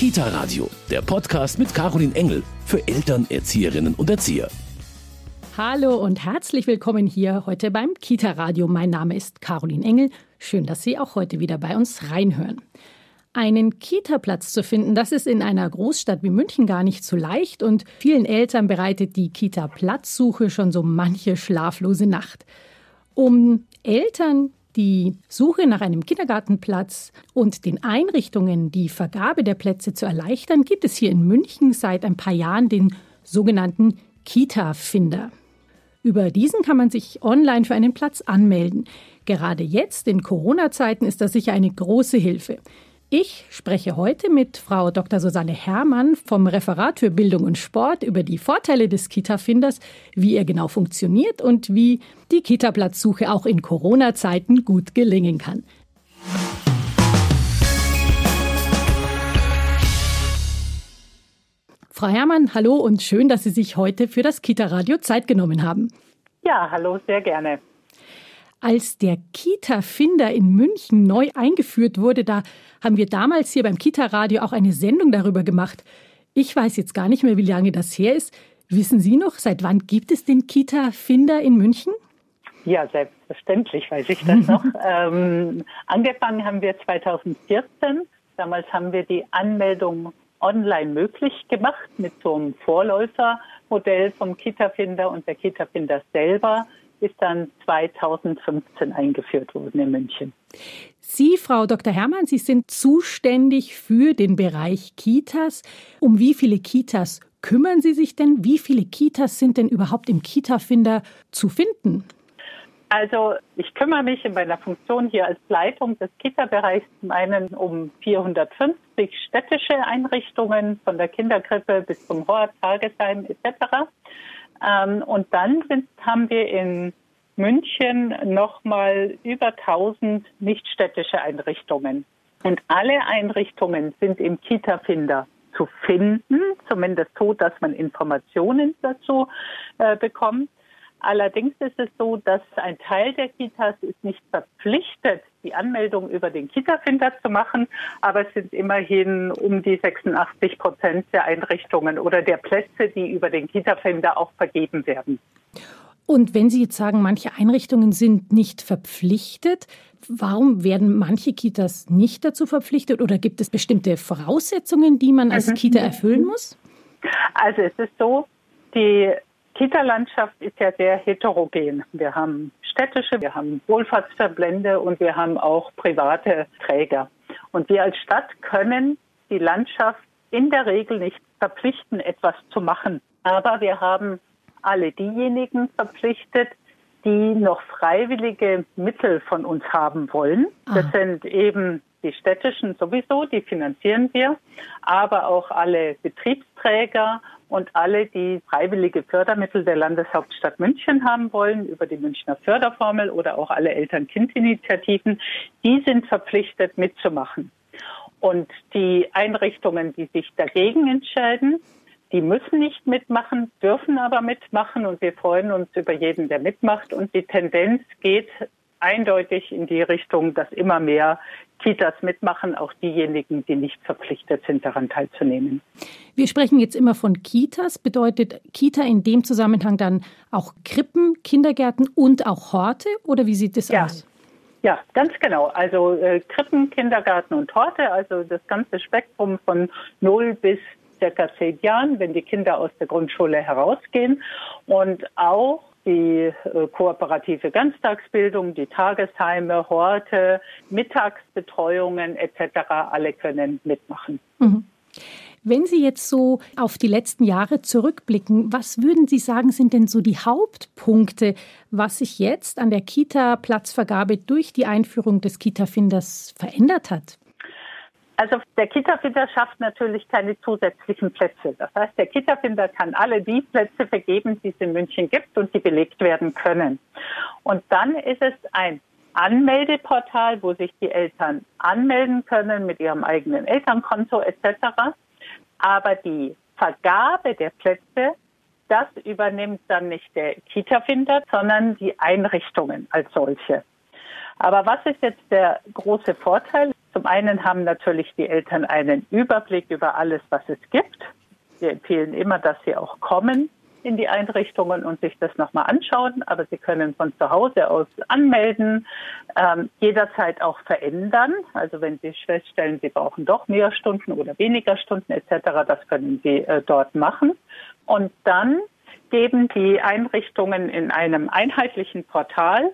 Kita Radio, der Podcast mit Caroline Engel für Eltern, Erzieherinnen und Erzieher. Hallo und herzlich willkommen hier heute beim Kita Radio. Mein Name ist Caroline Engel. Schön, dass Sie auch heute wieder bei uns reinhören. Einen Kita-Platz zu finden, das ist in einer Großstadt wie München gar nicht so leicht und vielen Eltern bereitet die Kita-Platzsuche schon so manche schlaflose Nacht. Um Eltern die Suche nach einem Kindergartenplatz und den Einrichtungen die Vergabe der Plätze zu erleichtern, gibt es hier in München seit ein paar Jahren den sogenannten Kita-Finder. Über diesen kann man sich online für einen Platz anmelden. Gerade jetzt in Corona-Zeiten ist das sicher eine große Hilfe. Ich spreche heute mit Frau Dr. Susanne Herrmann vom Referat für Bildung und Sport über die Vorteile des Kita-Finders, wie er genau funktioniert und wie die Kita-Platzsuche auch in Corona-Zeiten gut gelingen kann. Frau Herrmann, hallo und schön, dass Sie sich heute für das Kita-Radio Zeit genommen haben. Ja, hallo, sehr gerne. Als der Kita-Finder in München neu eingeführt wurde, da haben wir damals hier beim Kita-Radio auch eine Sendung darüber gemacht. Ich weiß jetzt gar nicht mehr, wie lange das her ist. Wissen Sie noch, seit wann gibt es den Kita-Finder in München? Ja, selbstverständlich weiß ich das noch. ähm, angefangen haben wir 2014. Damals haben wir die Anmeldung online möglich gemacht mit so einem Vorläufermodell vom Kita-Finder und der Kita-Finder selber ist dann 2015 eingeführt worden in München. Sie, Frau Dr. Herrmann, Sie sind zuständig für den Bereich Kitas. Um wie viele Kitas kümmern Sie sich denn? Wie viele Kitas sind denn überhaupt im Kita-Finder zu finden? Also ich kümmere mich in meiner Funktion hier als Leitung des Kita-Bereichs zum einen um 450 städtische Einrichtungen von der Kinderkrippe bis zum Hort, Tagesheim etc. Ähm, und dann sind, haben wir in München nochmal über 1000 nichtstädtische Einrichtungen. Und alle Einrichtungen sind im Kita-Finder zu finden, zumindest so, dass man Informationen dazu äh, bekommt. Allerdings ist es so, dass ein Teil der Kitas ist nicht verpflichtet, die Anmeldung über den Kita-Finder zu machen, aber es sind immerhin um die 86 Prozent der Einrichtungen oder der Plätze, die über den Kita-Finder auch vergeben werden. Und wenn Sie jetzt sagen, manche Einrichtungen sind nicht verpflichtet, warum werden manche Kitas nicht dazu verpflichtet oder gibt es bestimmte Voraussetzungen, die man als mhm. Kita erfüllen muss? Also es ist so, die Kita-Landschaft ist ja sehr heterogen. Wir haben städtische, wir haben Wohlfahrtsverbände und wir haben auch private Träger. Und wir als Stadt können die Landschaft in der Regel nicht verpflichten, etwas zu machen. Aber wir haben alle diejenigen verpflichtet, die noch freiwillige Mittel von uns haben wollen. Das ah. sind eben die städtischen sowieso, die finanzieren wir, aber auch alle Betriebsträger und alle, die freiwillige Fördermittel der Landeshauptstadt München haben wollen, über die Münchner Förderformel oder auch alle Eltern-Kind-Initiativen, die sind verpflichtet mitzumachen. Und die Einrichtungen, die sich dagegen entscheiden, die müssen nicht mitmachen, dürfen aber mitmachen und wir freuen uns über jeden, der mitmacht. Und die Tendenz geht eindeutig in die Richtung, dass immer mehr Kitas mitmachen, auch diejenigen, die nicht verpflichtet sind, daran teilzunehmen. Wir sprechen jetzt immer von Kitas. Bedeutet Kita in dem Zusammenhang dann auch Krippen, Kindergärten und auch Horte? Oder wie sieht das ja. aus? Ja, ganz genau. Also äh, Krippen, Kindergarten und Horte, also das ganze Spektrum von 0 bis circa zehn Jahren, wenn die Kinder aus der Grundschule herausgehen. Und auch die äh, kooperative Ganztagsbildung, die Tagesheime, Horte, Mittagsbetreuungen etc. alle können mitmachen. Mhm. Wenn Sie jetzt so auf die letzten Jahre zurückblicken, was würden Sie sagen, sind denn so die Hauptpunkte, was sich jetzt an der Kita-Platzvergabe durch die Einführung des Kita-Finders verändert hat? Also der Kita-Finder schafft natürlich keine zusätzlichen Plätze. Das heißt, der Kita-Finder kann alle die Plätze vergeben, die es in München gibt und die belegt werden können. Und dann ist es ein Anmeldeportal, wo sich die Eltern anmelden können mit ihrem eigenen Elternkonto etc. Aber die Vergabe der Plätze, das übernimmt dann nicht der Kita-Finder, sondern die Einrichtungen als solche. Aber was ist jetzt der große Vorteil? Zum einen haben natürlich die Eltern einen Überblick über alles, was es gibt. Wir empfehlen immer, dass sie auch kommen in die Einrichtungen und sich das nochmal anschauen. Aber Sie können von zu Hause aus anmelden, ähm, jederzeit auch verändern. Also wenn Sie feststellen, Sie brauchen doch mehr Stunden oder weniger Stunden etc., das können Sie äh, dort machen. Und dann geben die Einrichtungen in einem einheitlichen Portal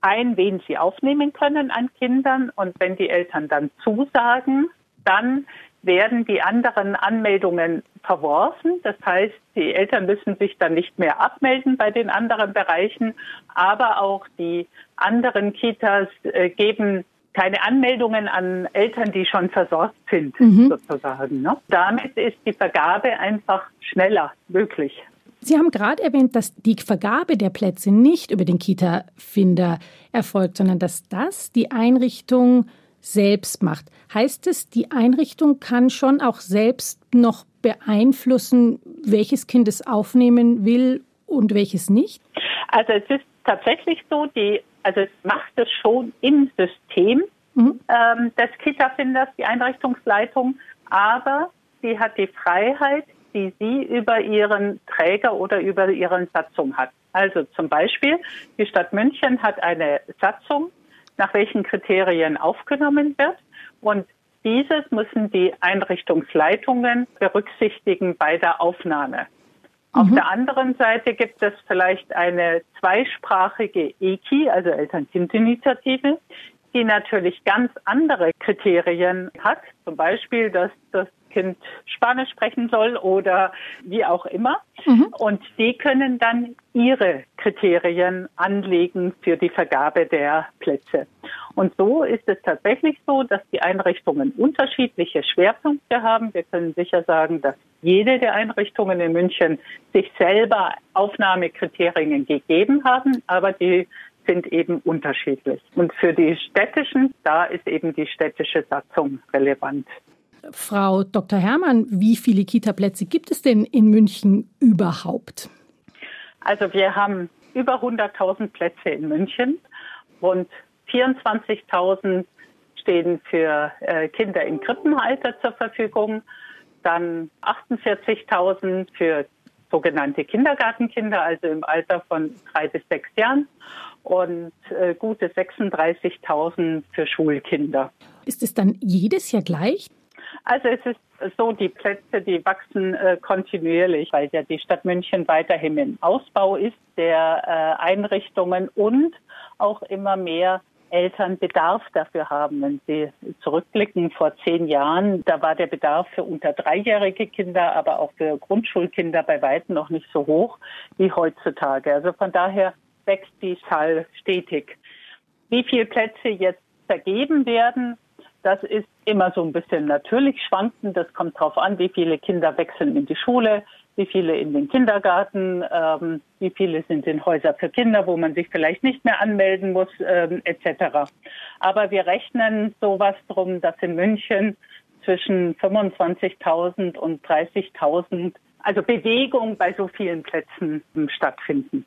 ein, wen sie aufnehmen können an Kindern. Und wenn die Eltern dann zusagen, dann werden die anderen Anmeldungen verworfen. Das heißt, die Eltern müssen sich dann nicht mehr abmelden bei den anderen Bereichen, aber auch die anderen Kitas äh, geben keine Anmeldungen an Eltern, die schon versorgt sind, mhm. sozusagen. Ne? Damit ist die Vergabe einfach schneller möglich. Sie haben gerade erwähnt, dass die Vergabe der Plätze nicht über den Kita-Finder erfolgt, sondern dass das die Einrichtung selbst macht. Heißt es, die Einrichtung kann schon auch selbst noch beeinflussen, welches Kind es aufnehmen will und welches nicht? Also es ist tatsächlich so, die, also es macht es schon im System mhm. ähm, des Kita-Finders, die Einrichtungsleitung, aber sie hat die Freiheit, die sie über ihren Träger oder über ihren Satzung hat. Also zum Beispiel, die Stadt München hat eine Satzung, nach welchen Kriterien aufgenommen wird. Und dieses müssen die Einrichtungsleitungen berücksichtigen bei der Aufnahme. Auf mhm. der anderen Seite gibt es vielleicht eine zweisprachige EKI, also Eltern-Kind-Initiative, die natürlich ganz andere Kriterien hat. Zum Beispiel, dass das Kind Spanisch sprechen soll oder wie auch immer. Mhm. Und die können dann ihre Kriterien anlegen für die Vergabe der Plätze. Und so ist es tatsächlich so, dass die Einrichtungen unterschiedliche Schwerpunkte haben. Wir können sicher sagen, dass jede der Einrichtungen in München sich selber Aufnahmekriterien gegeben haben, aber die sind eben unterschiedlich. Und für die städtischen, da ist eben die städtische Satzung relevant. Frau Dr. Herrmann, wie viele Kita-Plätze gibt es denn in München überhaupt? Also wir haben über 100.000 Plätze in München. Rund 24.000 stehen für äh, Kinder im Krippenalter zur Verfügung. Dann 48.000 für sogenannte Kindergartenkinder, also im Alter von drei bis sechs Jahren. Und äh, gute 36.000 für Schulkinder. Ist es dann jedes Jahr gleich? Also es ist so, die Plätze, die wachsen äh, kontinuierlich, weil ja die Stadt München weiterhin im Ausbau ist der äh, Einrichtungen und auch immer mehr Eltern Bedarf dafür haben. Wenn Sie zurückblicken, vor zehn Jahren, da war der Bedarf für unter dreijährige Kinder, aber auch für Grundschulkinder bei weitem noch nicht so hoch wie heutzutage. Also von daher wächst die Zahl stetig. Wie viele Plätze jetzt vergeben werden, das ist immer so ein bisschen natürlich schwankend. Das kommt darauf an, wie viele Kinder wechseln in die Schule, wie viele in den Kindergarten, ähm, wie viele sind in Häuser für Kinder, wo man sich vielleicht nicht mehr anmelden muss, ähm, etc. Aber wir rechnen sowas drum, dass in München zwischen 25.000 und 30.000 also Bewegung bei so vielen Plätzen stattfinden.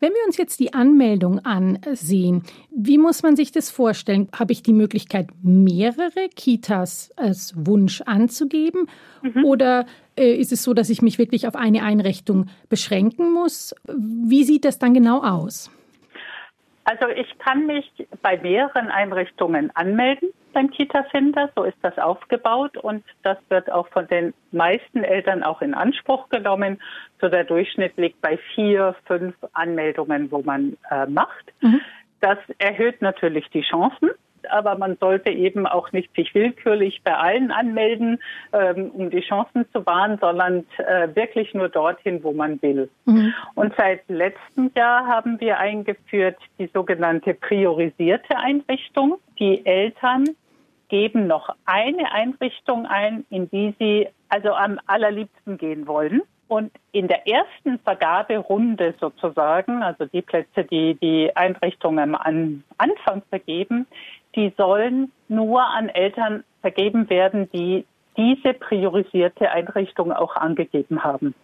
Wenn wir uns jetzt die Anmeldung ansehen, wie muss man sich das vorstellen? Habe ich die Möglichkeit, mehrere Kitas als Wunsch anzugeben? Mhm. Oder äh, ist es so, dass ich mich wirklich auf eine Einrichtung beschränken muss? Wie sieht das dann genau aus? Also ich kann mich bei mehreren Einrichtungen anmelden beim Kita-Finder. So ist das aufgebaut und das wird auch von den meisten Eltern auch in Anspruch genommen. So der Durchschnitt liegt bei vier, fünf Anmeldungen, wo man äh, macht. Mhm. Das erhöht natürlich die Chancen aber man sollte eben auch nicht sich willkürlich bei allen anmelden, ähm, um die Chancen zu wahren, sondern äh, wirklich nur dorthin, wo man will. Mhm. Und seit letztem Jahr haben wir eingeführt die sogenannte priorisierte Einrichtung. Die Eltern geben noch eine Einrichtung ein, in die sie also am allerliebsten gehen wollen. Und in der ersten Vergaberunde sozusagen, also die Plätze, die die Einrichtungen am Anfang vergeben, die sollen nur an Eltern vergeben werden, die diese priorisierte Einrichtung auch angegeben haben.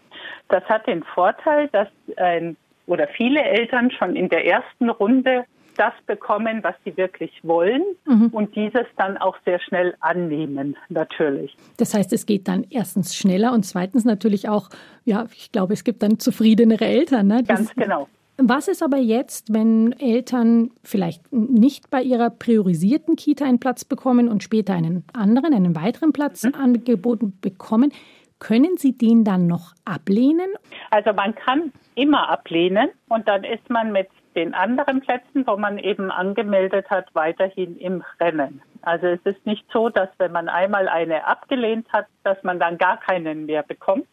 Das hat den Vorteil, dass ein, oder viele Eltern schon in der ersten Runde das bekommen, was sie wirklich wollen mhm. und dieses dann auch sehr schnell annehmen, natürlich. Das heißt, es geht dann erstens schneller und zweitens natürlich auch, ja, ich glaube, es gibt dann zufriedenere Eltern. Ne? Ganz genau. Was ist aber jetzt, wenn Eltern vielleicht nicht bei ihrer priorisierten Kita einen Platz bekommen und später einen anderen, einen weiteren Platz mhm. angeboten bekommen? Können Sie den dann noch ablehnen? Also man kann immer ablehnen und dann ist man mit den anderen Plätzen, wo man eben angemeldet hat, weiterhin im Rennen. Also es ist nicht so, dass wenn man einmal eine abgelehnt hat, dass man dann gar keinen mehr bekommt.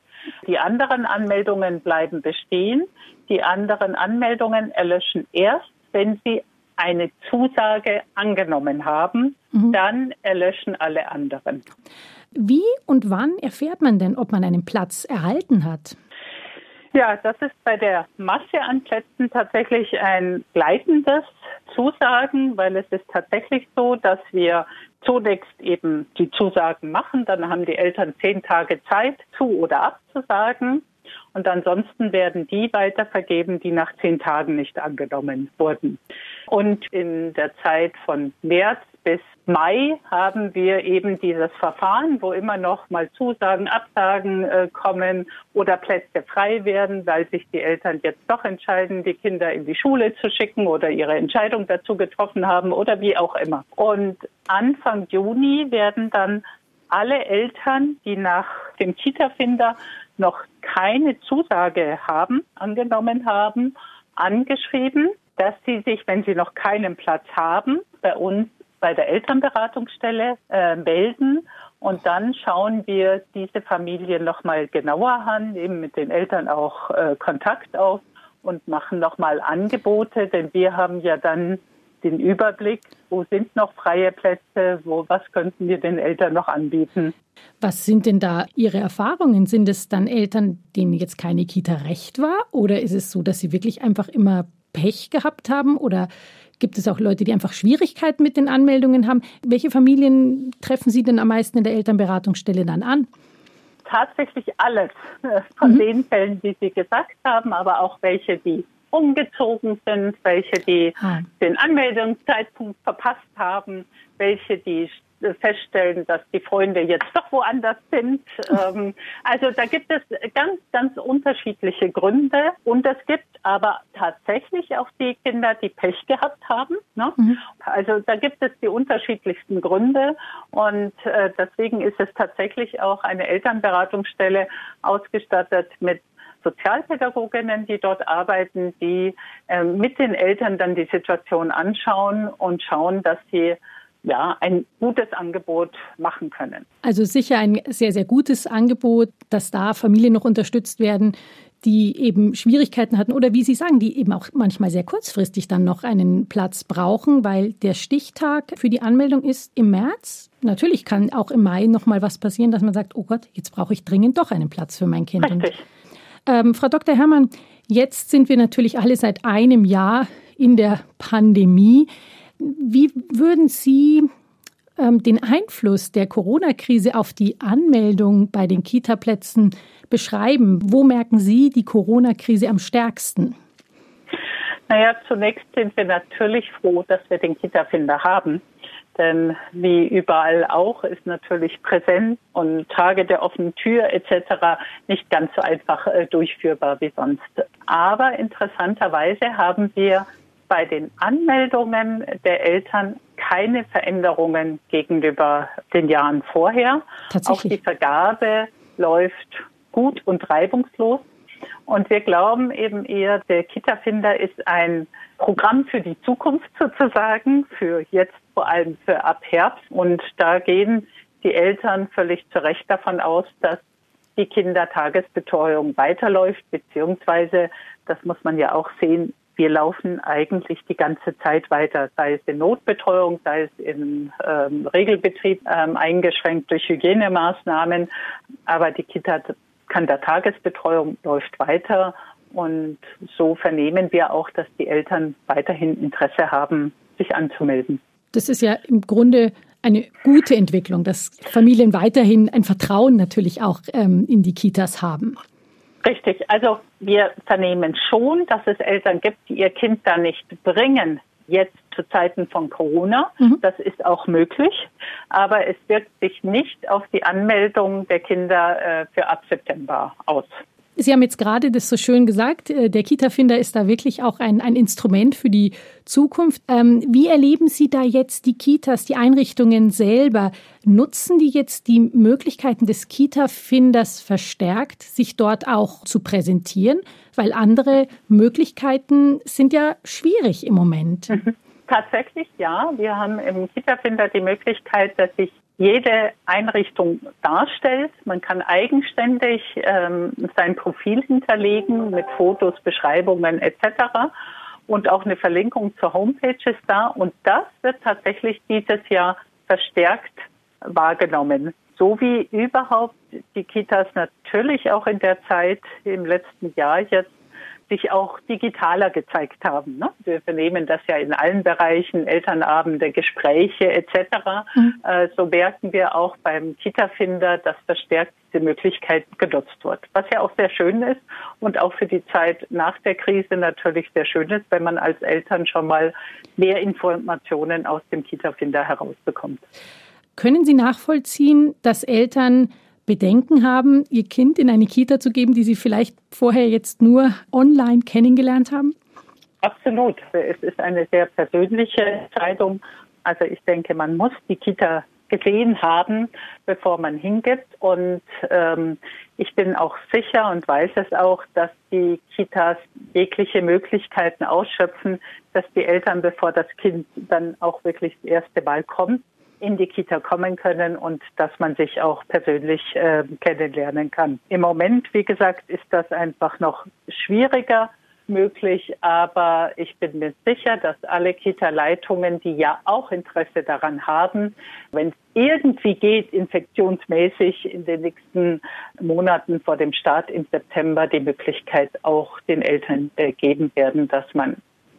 Die anderen Anmeldungen bleiben bestehen. Die anderen Anmeldungen erlöschen erst, wenn sie eine Zusage angenommen haben. Mhm. Dann erlöschen alle anderen. Wie und wann erfährt man denn, ob man einen Platz erhalten hat? Ja, das ist bei der Masse an Plätzen tatsächlich ein gleitendes Zusagen, weil es ist tatsächlich so, dass wir zunächst eben die Zusagen machen, dann haben die Eltern zehn Tage Zeit zu oder abzusagen und ansonsten werden die weitervergeben, die nach zehn Tagen nicht angenommen wurden. Und in der Zeit von März bis Mai haben wir eben dieses Verfahren, wo immer noch mal Zusagen, Absagen äh, kommen oder Plätze frei werden, weil sich die Eltern jetzt doch entscheiden, die Kinder in die Schule zu schicken oder ihre Entscheidung dazu getroffen haben oder wie auch immer. Und Anfang Juni werden dann alle Eltern, die nach dem Kita-Finder noch keine Zusage haben, angenommen haben, angeschrieben, dass sie sich, wenn sie noch keinen Platz haben, bei uns bei der Elternberatungsstelle äh, melden. Und dann schauen wir diese Familien noch mal genauer an, eben mit den Eltern auch äh, Kontakt auf und machen noch mal Angebote, denn wir haben ja dann den Überblick, wo sind noch freie Plätze, wo was könnten wir den Eltern noch anbieten. Was sind denn da Ihre Erfahrungen? Sind es dann Eltern, denen jetzt keine Kita recht war oder ist es so, dass sie wirklich einfach immer Pech gehabt haben oder Gibt es auch Leute, die einfach Schwierigkeiten mit den Anmeldungen haben? Welche Familien treffen Sie denn am meisten in der Elternberatungsstelle dann an? Tatsächlich alles von mhm. den Fällen, die Sie gesagt haben, aber auch welche, die umgezogen sind, welche, die ah. den Anmeldungszeitpunkt verpasst haben, welche, die feststellen, dass die Freunde jetzt doch woanders sind. Ähm, also da gibt es ganz, ganz unterschiedliche Gründe. Und es gibt aber tatsächlich auch die Kinder, die Pech gehabt haben. Ne? Mhm. Also da gibt es die unterschiedlichsten Gründe. Und äh, deswegen ist es tatsächlich auch eine Elternberatungsstelle ausgestattet mit Sozialpädagoginnen, die dort arbeiten, die äh, mit den Eltern dann die Situation anschauen und schauen, dass sie ja, ein gutes Angebot machen können. Also sicher ein sehr, sehr gutes Angebot, dass da Familien noch unterstützt werden, die eben Schwierigkeiten hatten oder wie Sie sagen, die eben auch manchmal sehr kurzfristig dann noch einen Platz brauchen, weil der Stichtag für die Anmeldung ist im März. Natürlich kann auch im Mai noch mal was passieren, dass man sagt, oh Gott, jetzt brauche ich dringend doch einen Platz für mein Kind. Richtig. Ähm, Frau Dr. Herrmann, jetzt sind wir natürlich alle seit einem Jahr in der Pandemie. Wie würden Sie ähm, den Einfluss der Corona-Krise auf die Anmeldung bei den Kita-Plätzen beschreiben? Wo merken Sie die Corona-Krise am stärksten? Naja, zunächst sind wir natürlich froh, dass wir den Kita-Finder haben. Denn wie überall auch ist natürlich Präsenz und Tage der offenen Tür etc. nicht ganz so einfach äh, durchführbar wie sonst. Aber interessanterweise haben wir bei den Anmeldungen der Eltern keine Veränderungen gegenüber den Jahren vorher. Auch die Vergabe läuft gut und reibungslos. Und wir glauben eben eher, der Kita-Finder ist ein Programm für die Zukunft sozusagen, für jetzt vor allem für ab Herbst. Und da gehen die Eltern völlig zu Recht davon aus, dass die Kindertagesbetreuung weiterläuft, beziehungsweise, das muss man ja auch sehen, wir laufen eigentlich die ganze Zeit weiter, sei es in Notbetreuung, sei es im ähm, Regelbetrieb ähm, eingeschränkt durch Hygienemaßnahmen. Aber die Kita Tagesbetreuung läuft weiter und so vernehmen wir auch, dass die Eltern weiterhin Interesse haben, sich anzumelden. Das ist ja im Grunde eine gute Entwicklung, dass Familien weiterhin ein Vertrauen natürlich auch ähm, in die Kitas haben. Richtig. Also wir vernehmen schon, dass es Eltern gibt, die ihr Kind da nicht bringen jetzt zu Zeiten von Corona. Mhm. Das ist auch möglich. Aber es wirkt sich nicht auf die Anmeldung der Kinder äh, für ab September aus. Sie haben jetzt gerade das so schön gesagt, äh, der Kita-Finder ist da wirklich auch ein, ein Instrument für die Zukunft. Ähm, wie erleben Sie da jetzt die Kitas, die Einrichtungen selber? Nutzen die jetzt die Möglichkeiten des Kita-Finders verstärkt, sich dort auch zu präsentieren? Weil andere Möglichkeiten sind ja schwierig im Moment. Tatsächlich ja. Wir haben im Kita-Finder die Möglichkeit, dass sich jede Einrichtung darstellt. Man kann eigenständig ähm, sein Profil hinterlegen mit Fotos, Beschreibungen etc. Und auch eine Verlinkung zur Homepage ist da. Und das wird tatsächlich dieses Jahr verstärkt wahrgenommen. So wie überhaupt die Kitas natürlich auch in der Zeit im letzten Jahr jetzt sich auch digitaler gezeigt haben. Ne? Wir vernehmen das ja in allen Bereichen, Elternabende, Gespräche etc. Mhm. Äh, so merken wir auch beim Kita-Finder, dass verstärkt diese Möglichkeit genutzt wird. Was ja auch sehr schön ist und auch für die Zeit nach der Krise natürlich sehr schön ist, wenn man als Eltern schon mal mehr Informationen aus dem Kita-Finder herausbekommt. Können Sie nachvollziehen, dass Eltern Bedenken haben, ihr Kind in eine Kita zu geben, die sie vielleicht vorher jetzt nur online kennengelernt haben? Absolut. Es ist eine sehr persönliche Entscheidung. Also ich denke, man muss die Kita gesehen haben, bevor man hingibt. Und ähm, ich bin auch sicher und weiß es auch, dass die Kitas jegliche Möglichkeiten ausschöpfen, dass die Eltern, bevor das Kind dann auch wirklich das erste Mal kommt, in die Kita kommen können und dass man sich auch persönlich äh, kennenlernen kann. Im Moment, wie gesagt, ist das einfach noch schwieriger möglich, aber ich bin mir sicher, dass alle Kita-Leitungen, die ja auch Interesse daran haben, wenn es irgendwie geht, infektionsmäßig in den nächsten Monaten vor dem Start im September die Möglichkeit auch den Eltern äh, geben werden, dass man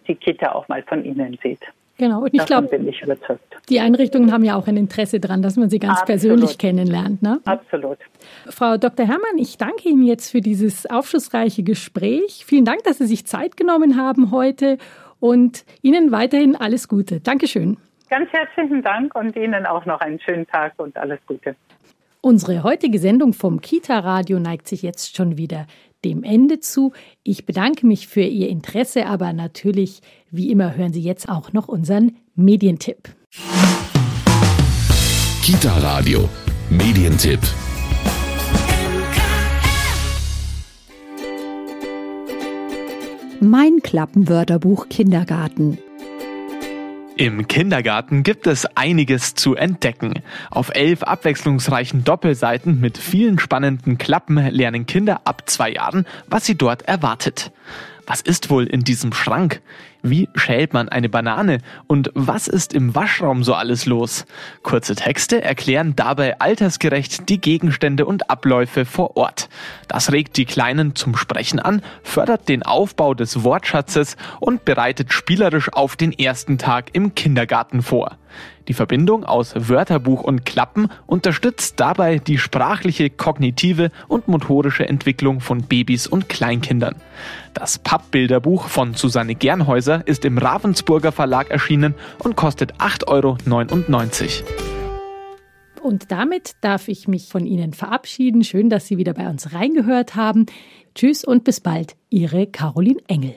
die Kita auch mal von ihnen sieht. Genau, und ich glaube, die Einrichtungen haben ja auch ein Interesse daran, dass man sie ganz Absolut. persönlich kennenlernt. Ne? Absolut. Frau Dr. Herrmann, ich danke Ihnen jetzt für dieses aufschlussreiche Gespräch. Vielen Dank, dass Sie sich Zeit genommen haben heute und Ihnen weiterhin alles Gute. Dankeschön. Ganz herzlichen Dank und Ihnen auch noch einen schönen Tag und alles Gute. Unsere heutige Sendung vom Kita Radio neigt sich jetzt schon wieder dem Ende zu. Ich bedanke mich für Ihr Interesse, aber natürlich, wie immer, hören Sie jetzt auch noch unseren Medientipp. Kita Radio, Medientipp. Mein Klappenwörterbuch Kindergarten. Im Kindergarten gibt es einiges zu entdecken. Auf elf abwechslungsreichen Doppelseiten mit vielen spannenden Klappen lernen Kinder ab zwei Jahren, was sie dort erwartet. Was ist wohl in diesem Schrank? Wie schält man eine Banane? Und was ist im Waschraum so alles los? Kurze Texte erklären dabei altersgerecht die Gegenstände und Abläufe vor Ort. Das regt die Kleinen zum Sprechen an, fördert den Aufbau des Wortschatzes und bereitet spielerisch auf den ersten Tag im Kindergarten vor. Die Verbindung aus Wörterbuch und Klappen unterstützt dabei die sprachliche, kognitive und motorische Entwicklung von Babys und Kleinkindern. Das Pappbilderbuch von Susanne Gernhäuser ist im Ravensburger Verlag erschienen und kostet 8,99 Euro. Und damit darf ich mich von Ihnen verabschieden. Schön, dass Sie wieder bei uns reingehört haben. Tschüss und bis bald, Ihre Caroline Engel.